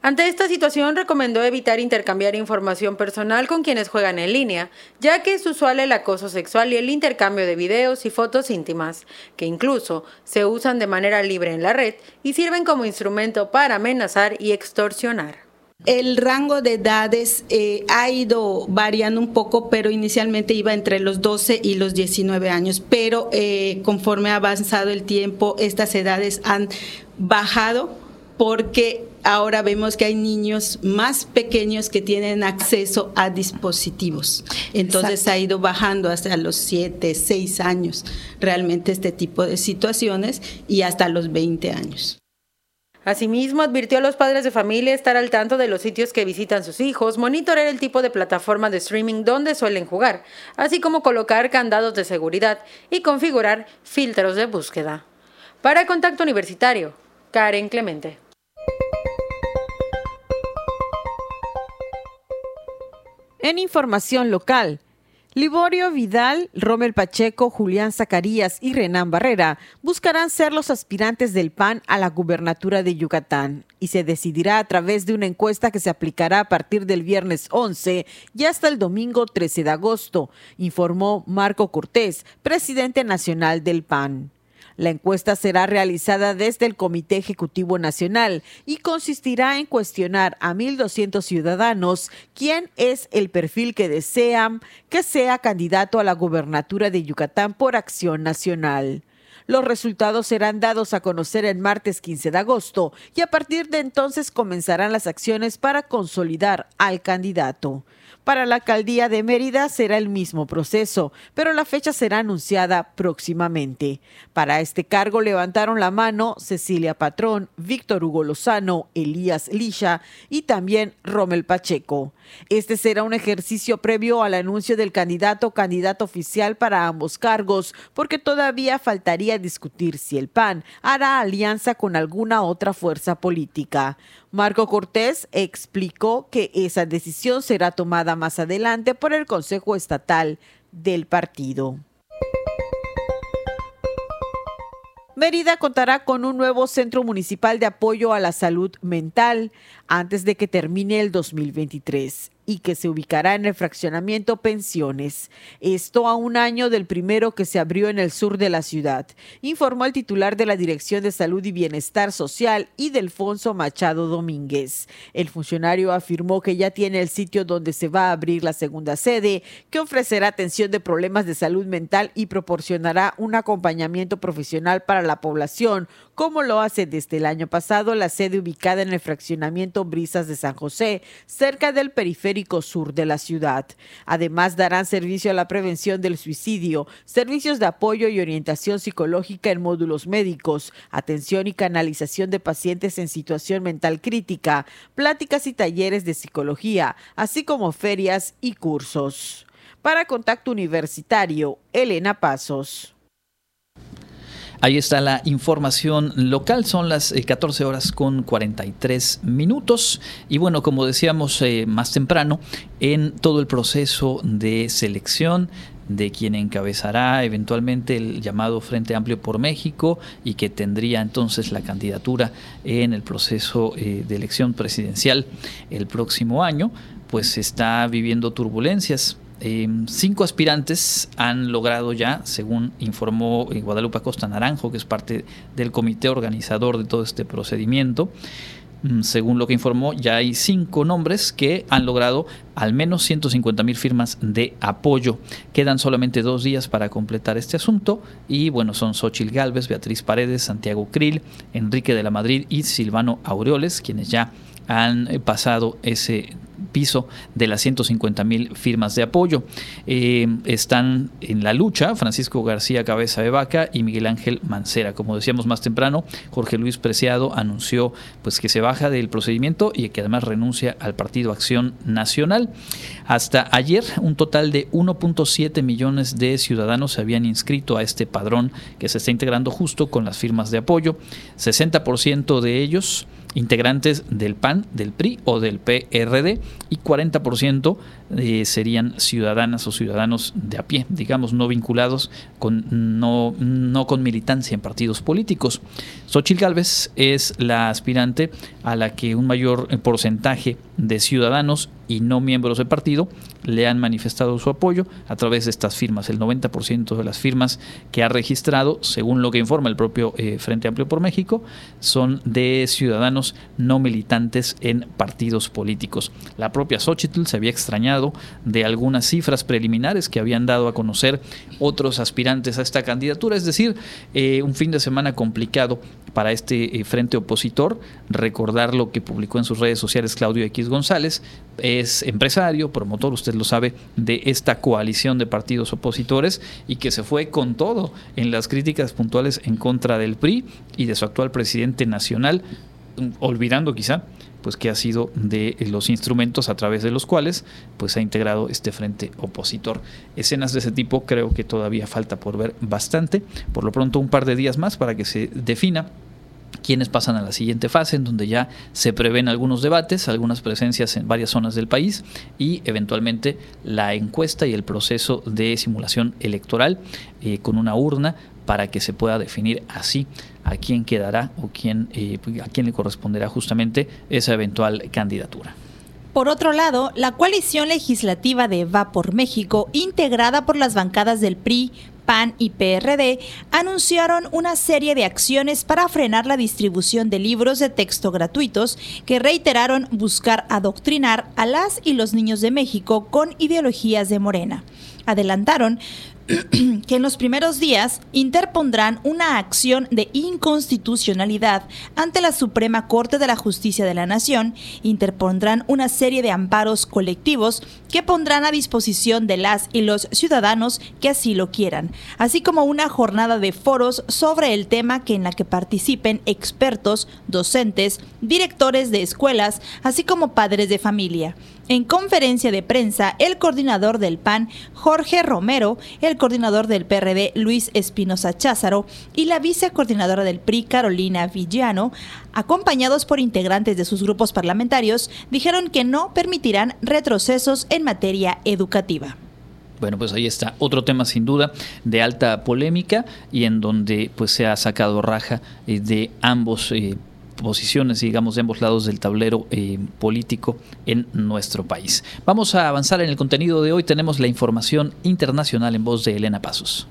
Ante esta situación recomendó evitar intercambiar información personal con quienes juegan en línea, ya que es usual el acoso sexual y el intercambio de videos y fotos íntimas, que incluso se usan de manera libre en la red y sirven como instrumento para amenazar y extorsionar. El rango de edades eh, ha ido variando un poco, pero inicialmente iba entre los 12 y los 19 años, pero eh, conforme ha avanzado el tiempo, estas edades han bajado porque ahora vemos que hay niños más pequeños que tienen acceso a dispositivos. Entonces ha ido bajando hasta los 7, 6 años realmente este tipo de situaciones y hasta los 20 años. Asimismo, advirtió a los padres de familia estar al tanto de los sitios que visitan sus hijos, monitorear el tipo de plataforma de streaming donde suelen jugar, así como colocar candados de seguridad y configurar filtros de búsqueda. Para Contacto Universitario, Karen Clemente. En información local, Liborio Vidal, Rommel Pacheco, Julián Zacarías y Renán Barrera buscarán ser los aspirantes del PAN a la gubernatura de Yucatán y se decidirá a través de una encuesta que se aplicará a partir del viernes 11 y hasta el domingo 13 de agosto, informó Marco Cortés, presidente nacional del PAN. La encuesta será realizada desde el Comité Ejecutivo Nacional y consistirá en cuestionar a 1.200 ciudadanos quién es el perfil que desean que sea candidato a la gubernatura de Yucatán por Acción Nacional. Los resultados serán dados a conocer el martes 15 de agosto y a partir de entonces comenzarán las acciones para consolidar al candidato. Para la alcaldía de Mérida será el mismo proceso, pero la fecha será anunciada próximamente. Para este cargo levantaron la mano Cecilia Patrón, Víctor Hugo Lozano, Elías Lisha y también Rommel Pacheco. Este será un ejercicio previo al anuncio del candidato o candidato oficial para ambos cargos, porque todavía faltaría discutir si el PAN hará alianza con alguna otra fuerza política. Marco Cortés explicó que esa decisión será tomada más adelante por el Consejo Estatal del partido. Mérida contará con un nuevo centro municipal de apoyo a la salud mental antes de que termine el 2023 y que se ubicará en el fraccionamiento Pensiones. Esto a un año del primero que se abrió en el sur de la ciudad, informó el titular de la Dirección de Salud y Bienestar Social y Delfonso Machado Domínguez. El funcionario afirmó que ya tiene el sitio donde se va a abrir la segunda sede, que ofrecerá atención de problemas de salud mental y proporcionará un acompañamiento profesional para la población, como lo hace desde el año pasado la sede ubicada en el fraccionamiento Brisas de San José, cerca del periférico sur de la ciudad. Además, darán servicio a la prevención del suicidio, servicios de apoyo y orientación psicológica en módulos médicos, atención y canalización de pacientes en situación mental crítica, pláticas y talleres de psicología, así como ferias y cursos. Para Contacto Universitario, Elena Pasos. Ahí está la información local, son las 14 eh, horas con 43 minutos. Y bueno, como decíamos eh, más temprano, en todo el proceso de selección de quien encabezará eventualmente el llamado Frente Amplio por México y que tendría entonces la candidatura en el proceso eh, de elección presidencial el próximo año, pues está viviendo turbulencias Em, cinco aspirantes han logrado ya, según informó eh, Guadalupe Costa Naranjo, que es parte del comité organizador de todo este procedimiento, mm, según lo que informó, ya hay cinco nombres que han logrado al menos 150 mil firmas de apoyo. Quedan solamente dos días para completar este asunto y bueno, son Xochil Gálvez, Beatriz Paredes, Santiago Krill, Enrique de la Madrid y Silvano Aureoles, quienes ya han eh, pasado ese piso de las 150 mil firmas de apoyo. Eh, están en la lucha Francisco García Cabeza de Vaca y Miguel Ángel Mancera. Como decíamos más temprano, Jorge Luis Preciado anunció pues, que se baja del procedimiento y que además renuncia al Partido Acción Nacional. Hasta ayer, un total de 1.7 millones de ciudadanos se habían inscrito a este padrón que se está integrando justo con las firmas de apoyo. 60% de ellos integrantes del PAN, del PRI o del PRD y 40% eh, serían ciudadanas o ciudadanos de a pie, digamos, no vinculados con no, no con militancia en partidos políticos. Xochitl Gálvez es la aspirante a la que un mayor porcentaje de ciudadanos y no miembros del partido le han manifestado su apoyo a través de estas firmas. El 90% de las firmas que ha registrado, según lo que informa el propio eh, Frente Amplio por México, son de ciudadanos no militantes en partidos políticos. La propia Xochitl se había extrañado de algunas cifras preliminares que habían dado a conocer otros aspirantes a esta candidatura, es decir, eh, un fin de semana complicado para este eh, frente opositor. Recordar lo que publicó en sus redes sociales Claudio X González, es empresario, promotor, usted lo sabe, de esta coalición de partidos opositores y que se fue con todo en las críticas puntuales en contra del PRI y de su actual presidente nacional, olvidando quizá pues que ha sido de los instrumentos a través de los cuales pues ha integrado este frente opositor. Escenas de ese tipo creo que todavía falta por ver bastante, por lo pronto un par de días más para que se defina quienes pasan a la siguiente fase, en donde ya se prevén algunos debates, algunas presencias en varias zonas del país y eventualmente la encuesta y el proceso de simulación electoral eh, con una urna para que se pueda definir así a quién quedará o quién, eh, a quién le corresponderá justamente esa eventual candidatura. Por otro lado, la coalición legislativa de Va por México, integrada por las bancadas del PRI, PAN y PRD anunciaron una serie de acciones para frenar la distribución de libros de texto gratuitos que reiteraron buscar adoctrinar a las y los niños de México con ideologías de Morena. Adelantaron [CLEARS THROAT] que en los primeros días interpondrán una acción de inconstitucionalidad ante la Suprema Corte de la Justicia de la Nación, interpondrán una serie de amparos colectivos que pondrán a disposición de las y los ciudadanos que así lo quieran, así como una jornada de foros sobre el tema que en la que participen expertos, docentes, directores de escuelas, así como padres de familia. En conferencia de prensa, el coordinador del PAN, Jorge Romero, el coordinador del PRD, Luis Espinosa Cházaro, y la vicecoordinadora del PRI, Carolina Villano, acompañados por integrantes de sus grupos parlamentarios, dijeron que no permitirán retrocesos en materia educativa. Bueno, pues ahí está otro tema sin duda de alta polémica y en donde pues se ha sacado raja eh, de ambos eh, posiciones, digamos, de ambos lados del tablero eh, político en nuestro país. Vamos a avanzar en el contenido de hoy. Tenemos la información internacional en voz de Elena Pasos.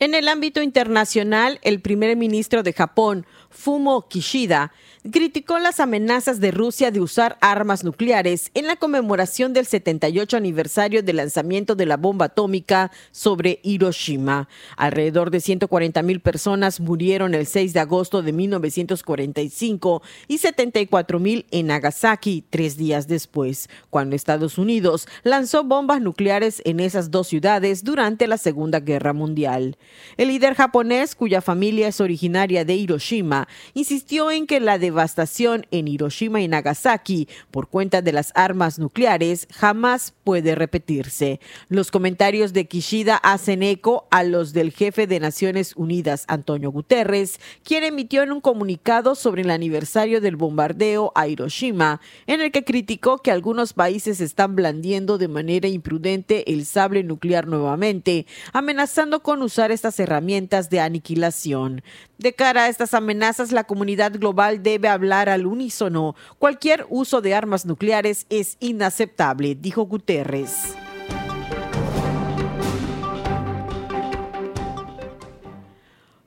En el ámbito internacional, el primer ministro de Japón, Fumo Kishida, criticó las amenazas de Rusia de usar armas nucleares en la conmemoración del 78 aniversario del lanzamiento de la bomba atómica sobre Hiroshima. Alrededor de 140 mil personas murieron el 6 de agosto de 1945 y 74 mil en Nagasaki tres días después, cuando Estados Unidos lanzó bombas nucleares en esas dos ciudades durante la Segunda Guerra Mundial. El líder japonés, cuya familia es originaria de Hiroshima, insistió en que la de devastación en Hiroshima y Nagasaki por cuenta de las armas nucleares jamás puede repetirse. Los comentarios de Kishida hacen eco a los del jefe de Naciones Unidas, Antonio Guterres, quien emitió en un comunicado sobre el aniversario del bombardeo a Hiroshima, en el que criticó que algunos países están blandiendo de manera imprudente el sable nuclear nuevamente, amenazando con usar estas herramientas de aniquilación. De cara a estas amenazas, la comunidad global debe hablar al unísono. Cualquier uso de armas nucleares es inaceptable, dijo Guterres.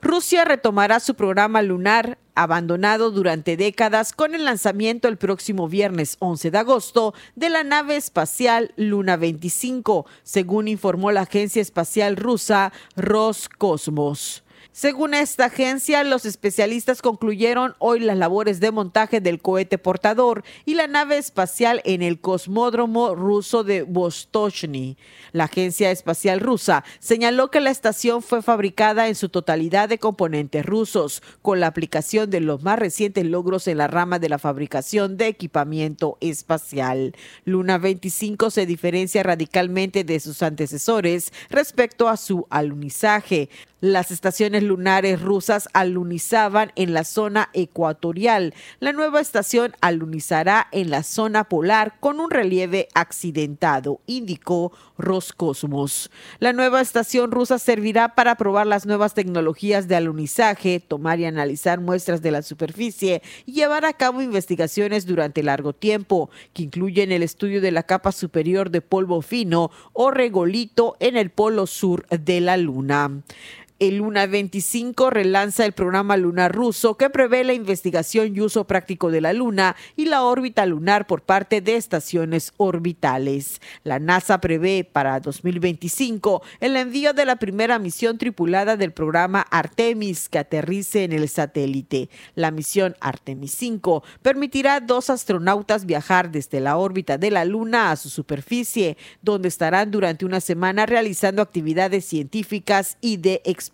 Rusia retomará su programa lunar abandonado durante décadas con el lanzamiento el próximo viernes 11 de agosto de la nave espacial Luna 25, según informó la agencia espacial rusa Roscosmos. Según esta agencia, los especialistas concluyeron hoy las labores de montaje del cohete portador y la nave espacial en el cosmódromo ruso de Vostochny. La agencia espacial rusa señaló que la estación fue fabricada en su totalidad de componentes rusos, con la aplicación de los más recientes logros en la rama de la fabricación de equipamiento espacial. Luna 25 se diferencia radicalmente de sus antecesores respecto a su alunizaje. Las estaciones lunares rusas alunizaban en la zona ecuatorial. La nueva estación alunizará en la zona polar con un relieve accidentado, indicó Roscosmos. La nueva estación rusa servirá para probar las nuevas tecnologías de alunizaje, tomar y analizar muestras de la superficie y llevar a cabo investigaciones durante largo tiempo, que incluyen el estudio de la capa superior de polvo fino o regolito en el polo sur de la Luna. El Luna 25 relanza el programa lunar ruso que prevé la investigación y uso práctico de la Luna y la órbita lunar por parte de estaciones orbitales. La NASA prevé para 2025 el envío de la primera misión tripulada del programa Artemis que aterrice en el satélite. La misión Artemis 5 permitirá a dos astronautas viajar desde la órbita de la Luna a su superficie, donde estarán durante una semana realizando actividades científicas y de exploración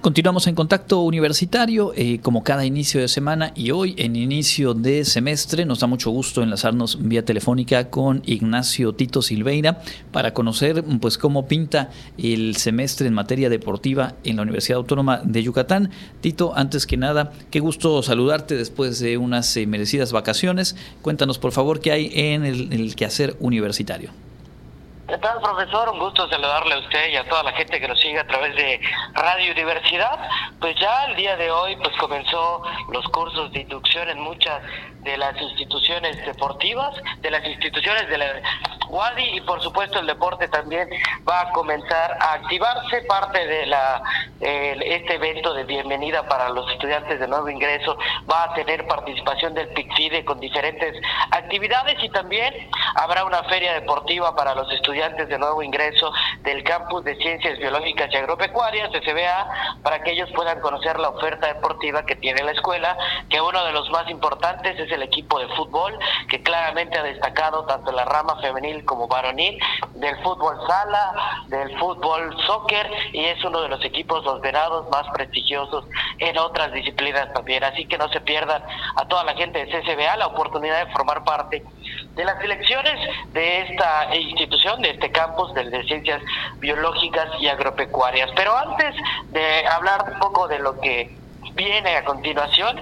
Continuamos en contacto universitario eh, como cada inicio de semana y hoy en inicio de semestre nos da mucho gusto enlazarnos vía telefónica con Ignacio Tito Silveira para conocer pues cómo pinta el semestre en materia deportiva en la Universidad Autónoma de Yucatán. Tito, antes que nada, qué gusto saludarte después de unas eh, merecidas vacaciones. Cuéntanos por favor qué hay en el, en el quehacer universitario. ¿Qué tal, profesor? Un gusto saludarle a usted y a toda la gente que nos sigue a través de Radio Universidad. Pues ya el día de hoy pues comenzó los cursos de inducción en muchas de las instituciones deportivas, de las instituciones de la WADI y por supuesto el deporte también va a comenzar a activarse parte de la este evento de bienvenida para los estudiantes de nuevo ingreso va a tener participación del PICFIDE con diferentes actividades y también habrá una feria deportiva para los estudiantes de nuevo ingreso del campus de Ciencias Biológicas y Agropecuarias, SBA, para que ellos puedan conocer la oferta deportiva que tiene la escuela, que uno de los más importantes es el equipo de fútbol, que claramente ha destacado tanto la rama femenil como varonil, del fútbol sala, del fútbol soccer, y es uno de los equipos, los verados más prestigiosos en otras disciplinas también. Así que no se pierdan a toda la gente de CSBA la oportunidad de formar parte de las elecciones de esta institución, de este campus de, de ciencias biológicas y agropecuarias. Pero antes de hablar un poco de lo que viene a continuación,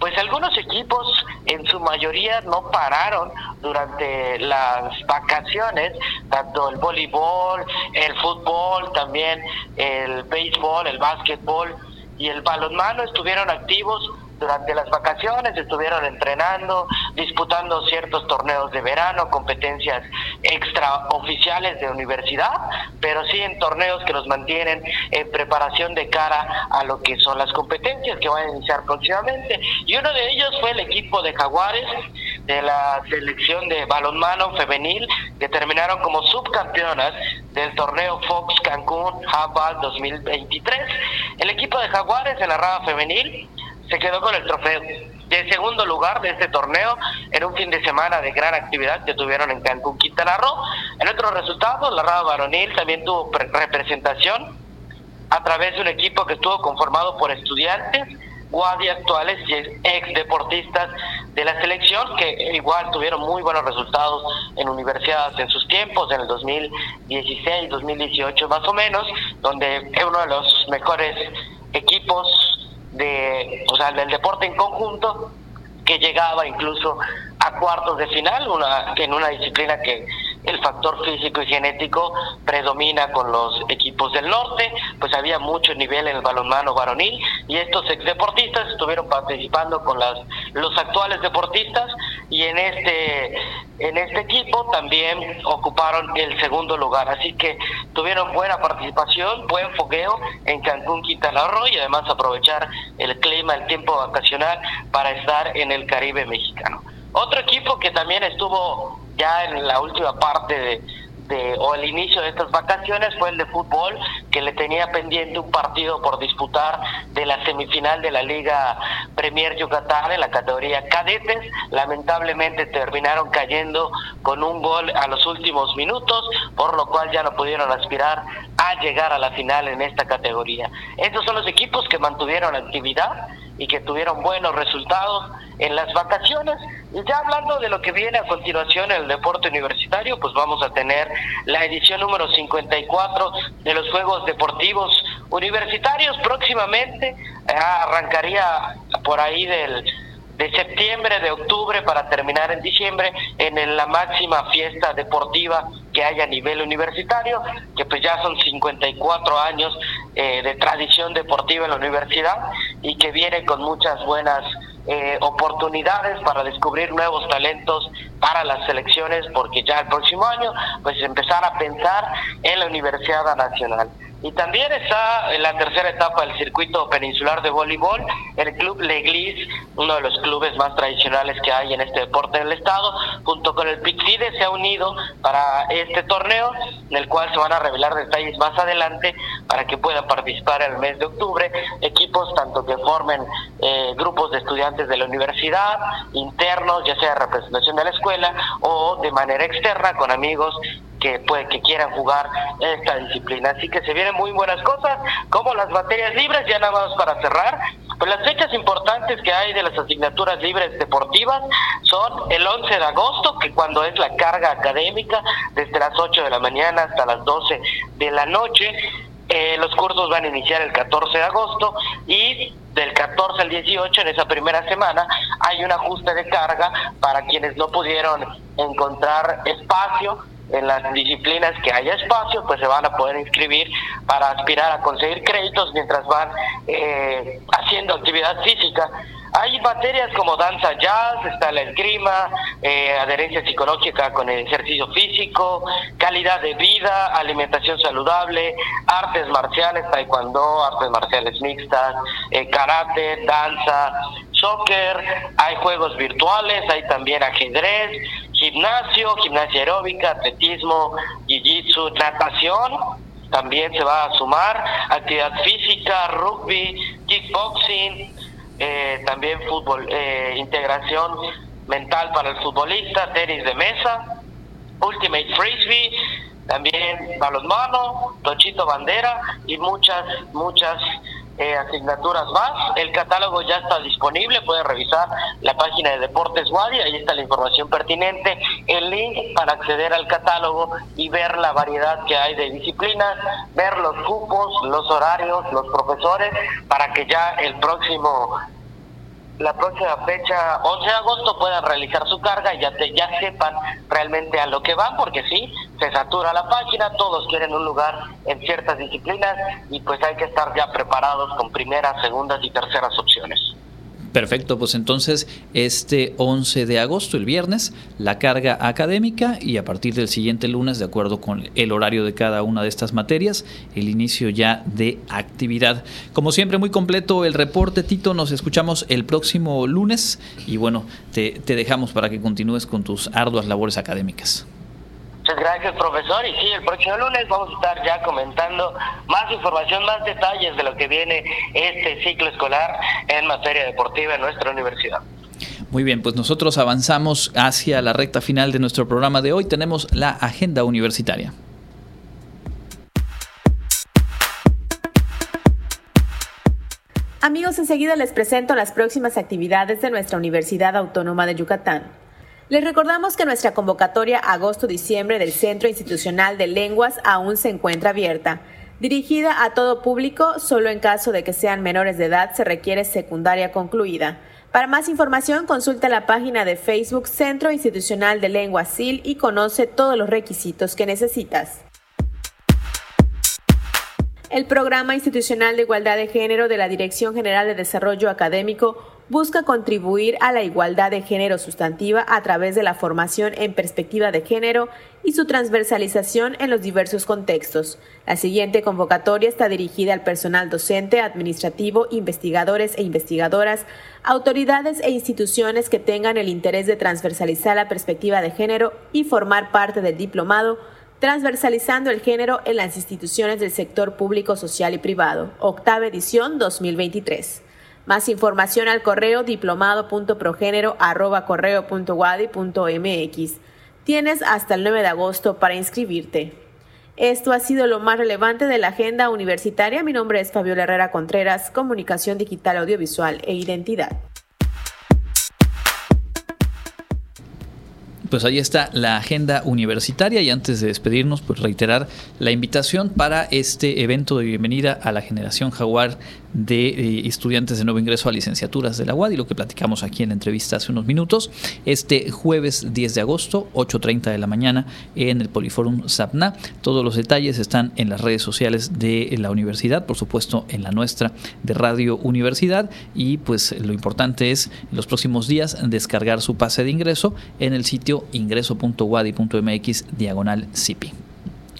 pues algunos equipos en su mayoría no pararon durante las vacaciones, tanto el voleibol, el fútbol, también el béisbol, el básquetbol y el balonmano estuvieron activos durante las vacaciones estuvieron entrenando, disputando ciertos torneos de verano, competencias extraoficiales de universidad, pero sí en torneos que los mantienen en preparación de cara a lo que son las competencias que van a iniciar próximamente. Y uno de ellos fue el equipo de Jaguares de la selección de balonmano femenil que terminaron como subcampeonas del torneo Fox Cancún Handball 2023. El equipo de Jaguares en la rama femenil se quedó con el trofeo de segundo lugar de este torneo en un fin de semana de gran actividad que tuvieron en Cancún, Quintana Roo. En otros resultados, la rama varonil también tuvo representación a través de un equipo que estuvo conformado por estudiantes, guardias actuales y ex deportistas de la selección que igual tuvieron muy buenos resultados en universidades en sus tiempos, en el 2016, 2018 más o menos, donde es uno de los mejores equipos de, o sea, del deporte en conjunto que llegaba incluso a cuartos de final, una, en una disciplina que el factor físico y genético predomina con los equipos del norte, pues había mucho nivel en el balonmano varonil y estos ex deportistas estuvieron participando con las, los actuales deportistas y en este, en este equipo también ocuparon el segundo lugar. Así que tuvieron buena participación, buen fogueo en Cancún, Quintana Roo y además aprovechar el clima, el tiempo vacacional para estar en el Caribe mexicano. Otro equipo que también estuvo ya en la última parte de, o el inicio de estas vacaciones fue el de fútbol, que le tenía pendiente un partido por disputar de la semifinal de la Liga Premier Yucatán en la categoría cadetes. Lamentablemente terminaron cayendo con un gol a los últimos minutos, por lo cual ya no pudieron aspirar a llegar a la final en esta categoría. Estos son los equipos que mantuvieron actividad y que tuvieron buenos resultados en las vacaciones. Y ya hablando de lo que viene a continuación en el deporte universitario, pues vamos a tener la edición número 54 de los Juegos Deportivos Universitarios. Próximamente eh, arrancaría por ahí del de septiembre, de octubre, para terminar en diciembre, en la máxima fiesta deportiva que hay a nivel universitario, que pues ya son 54 años eh, de tradición deportiva en la universidad y que viene con muchas buenas eh, oportunidades para descubrir nuevos talentos para las selecciones, porque ya el próximo año, pues empezar a pensar en la Universidad Nacional. Y también está en la tercera etapa del circuito peninsular de voleibol, el Club Leglis, uno de los clubes más tradicionales que hay en este deporte en el estado, junto con el Pixide se ha unido para este torneo, en el cual se van a revelar detalles más adelante para que puedan participar en el mes de octubre equipos tanto que formen eh, grupos de estudiantes de la universidad, internos, ya sea representación de la escuela o de manera externa con amigos que, pues, que quieran jugar esta disciplina. Así que se vienen muy buenas cosas, como las materias libres, ya nada más para cerrar. Pues las fechas importantes que hay de las asignaturas libres deportivas son el 11 de agosto, que cuando es la carga académica, desde las 8 de la mañana hasta las 12 de la noche. Eh, los cursos van a iniciar el 14 de agosto y del 14 al 18 en esa primera semana hay un ajuste de carga para quienes no pudieron encontrar espacio en las disciplinas que haya espacio, pues se van a poder inscribir para aspirar a conseguir créditos mientras van eh, haciendo actividad física. Hay materias como danza jazz, está la esgrima, eh, adherencia psicológica con el ejercicio físico, calidad de vida, alimentación saludable, artes marciales, taekwondo, artes marciales mixtas, eh, karate, danza, soccer, hay juegos virtuales, hay también ajedrez, gimnasio, gimnasia aeróbica, atletismo, jiu-jitsu, natación, también se va a sumar, actividad física, rugby, kickboxing, eh, también fútbol, eh, integración mental para el futbolista, tenis de mesa, ultimate frisbee, también balonmano, tochito bandera y muchas, muchas eh, asignaturas más. El catálogo ya está disponible, puede revisar la página de Deportes Wadi, ahí está la información pertinente, el link para acceder al catálogo y ver la variedad que hay de disciplinas, ver los cupos, los horarios, los profesores, para que ya el próximo la próxima fecha, 11 de agosto, puedan realizar su carga y ya, te, ya sepan realmente a lo que van, porque sí, se satura la página, todos quieren un lugar en ciertas disciplinas y pues hay que estar ya preparados con primeras, segundas y terceras opciones. Perfecto, pues entonces este 11 de agosto, el viernes, la carga académica y a partir del siguiente lunes, de acuerdo con el horario de cada una de estas materias, el inicio ya de actividad. Como siempre, muy completo el reporte, Tito, nos escuchamos el próximo lunes y bueno, te, te dejamos para que continúes con tus arduas labores académicas. Muchas gracias, profesor. Y sí, el próximo lunes vamos a estar ya comentando más información, más detalles de lo que viene este ciclo escolar en materia deportiva en nuestra universidad. Muy bien, pues nosotros avanzamos hacia la recta final de nuestro programa de hoy. Tenemos la agenda universitaria. Amigos, enseguida les presento las próximas actividades de nuestra Universidad Autónoma de Yucatán. Les recordamos que nuestra convocatoria agosto-diciembre del Centro Institucional de Lenguas aún se encuentra abierta. Dirigida a todo público, solo en caso de que sean menores de edad se requiere secundaria concluida. Para más información, consulta la página de Facebook Centro Institucional de Lengua SIL y conoce todos los requisitos que necesitas. El Programa Institucional de Igualdad de Género de la Dirección General de Desarrollo Académico busca contribuir a la igualdad de género sustantiva a través de la formación en perspectiva de género y su transversalización en los diversos contextos. La siguiente convocatoria está dirigida al personal docente, administrativo, investigadores e investigadoras, autoridades e instituciones que tengan el interés de transversalizar la perspectiva de género y formar parte del diplomado Transversalizando el género en las instituciones del sector público, social y privado, octava edición 2023. Más información al correo diplomado.progénero.correo.wadi.mx. Tienes hasta el 9 de agosto para inscribirte. Esto ha sido lo más relevante de la agenda universitaria. Mi nombre es Fabiola Herrera Contreras, Comunicación Digital, Audiovisual e Identidad. Pues ahí está la agenda universitaria y antes de despedirnos, pues reiterar la invitación para este evento de bienvenida a la generación jaguar de eh, estudiantes de nuevo ingreso a licenciaturas de la UAD y lo que platicamos aquí en la entrevista hace unos minutos, este jueves 10 de agosto, 8.30 de la mañana en el Poliforum SAPNA. Todos los detalles están en las redes sociales de la universidad, por supuesto en la nuestra de Radio Universidad y pues lo importante es en los próximos días descargar su pase de ingreso en el sitio ingreso.wadi.mx diagonal CIPI.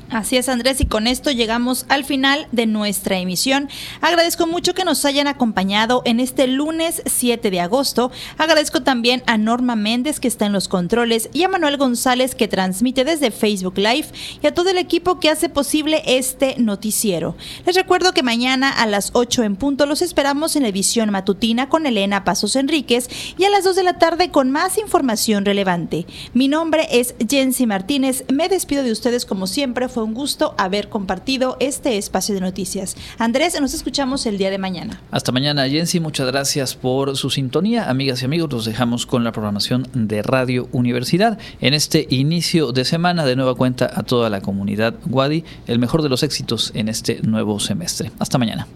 Así es, Andrés, y con esto llegamos al final de nuestra emisión. Agradezco mucho que nos hayan acompañado en este lunes 7 de agosto. Agradezco también a Norma Méndez, que está en los controles, y a Manuel González, que transmite desde Facebook Live, y a todo el equipo que hace posible este noticiero. Les recuerdo que mañana a las 8 en punto los esperamos en la edición matutina con Elena Pasos Enríquez y a las 2 de la tarde con más información relevante. Mi nombre es Jensi Martínez. Me despido de ustedes como siempre fue un gusto haber compartido este espacio de noticias. Andrés, nos escuchamos el día de mañana. Hasta mañana, Jensi. Muchas gracias por su sintonía. Amigas y amigos, los dejamos con la programación de Radio Universidad. En este inicio de semana, de nueva cuenta a toda la comunidad Wadi, el mejor de los éxitos en este nuevo semestre. Hasta mañana.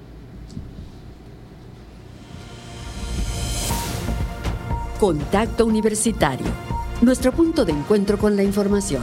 Contacto Universitario, nuestro punto de encuentro con la información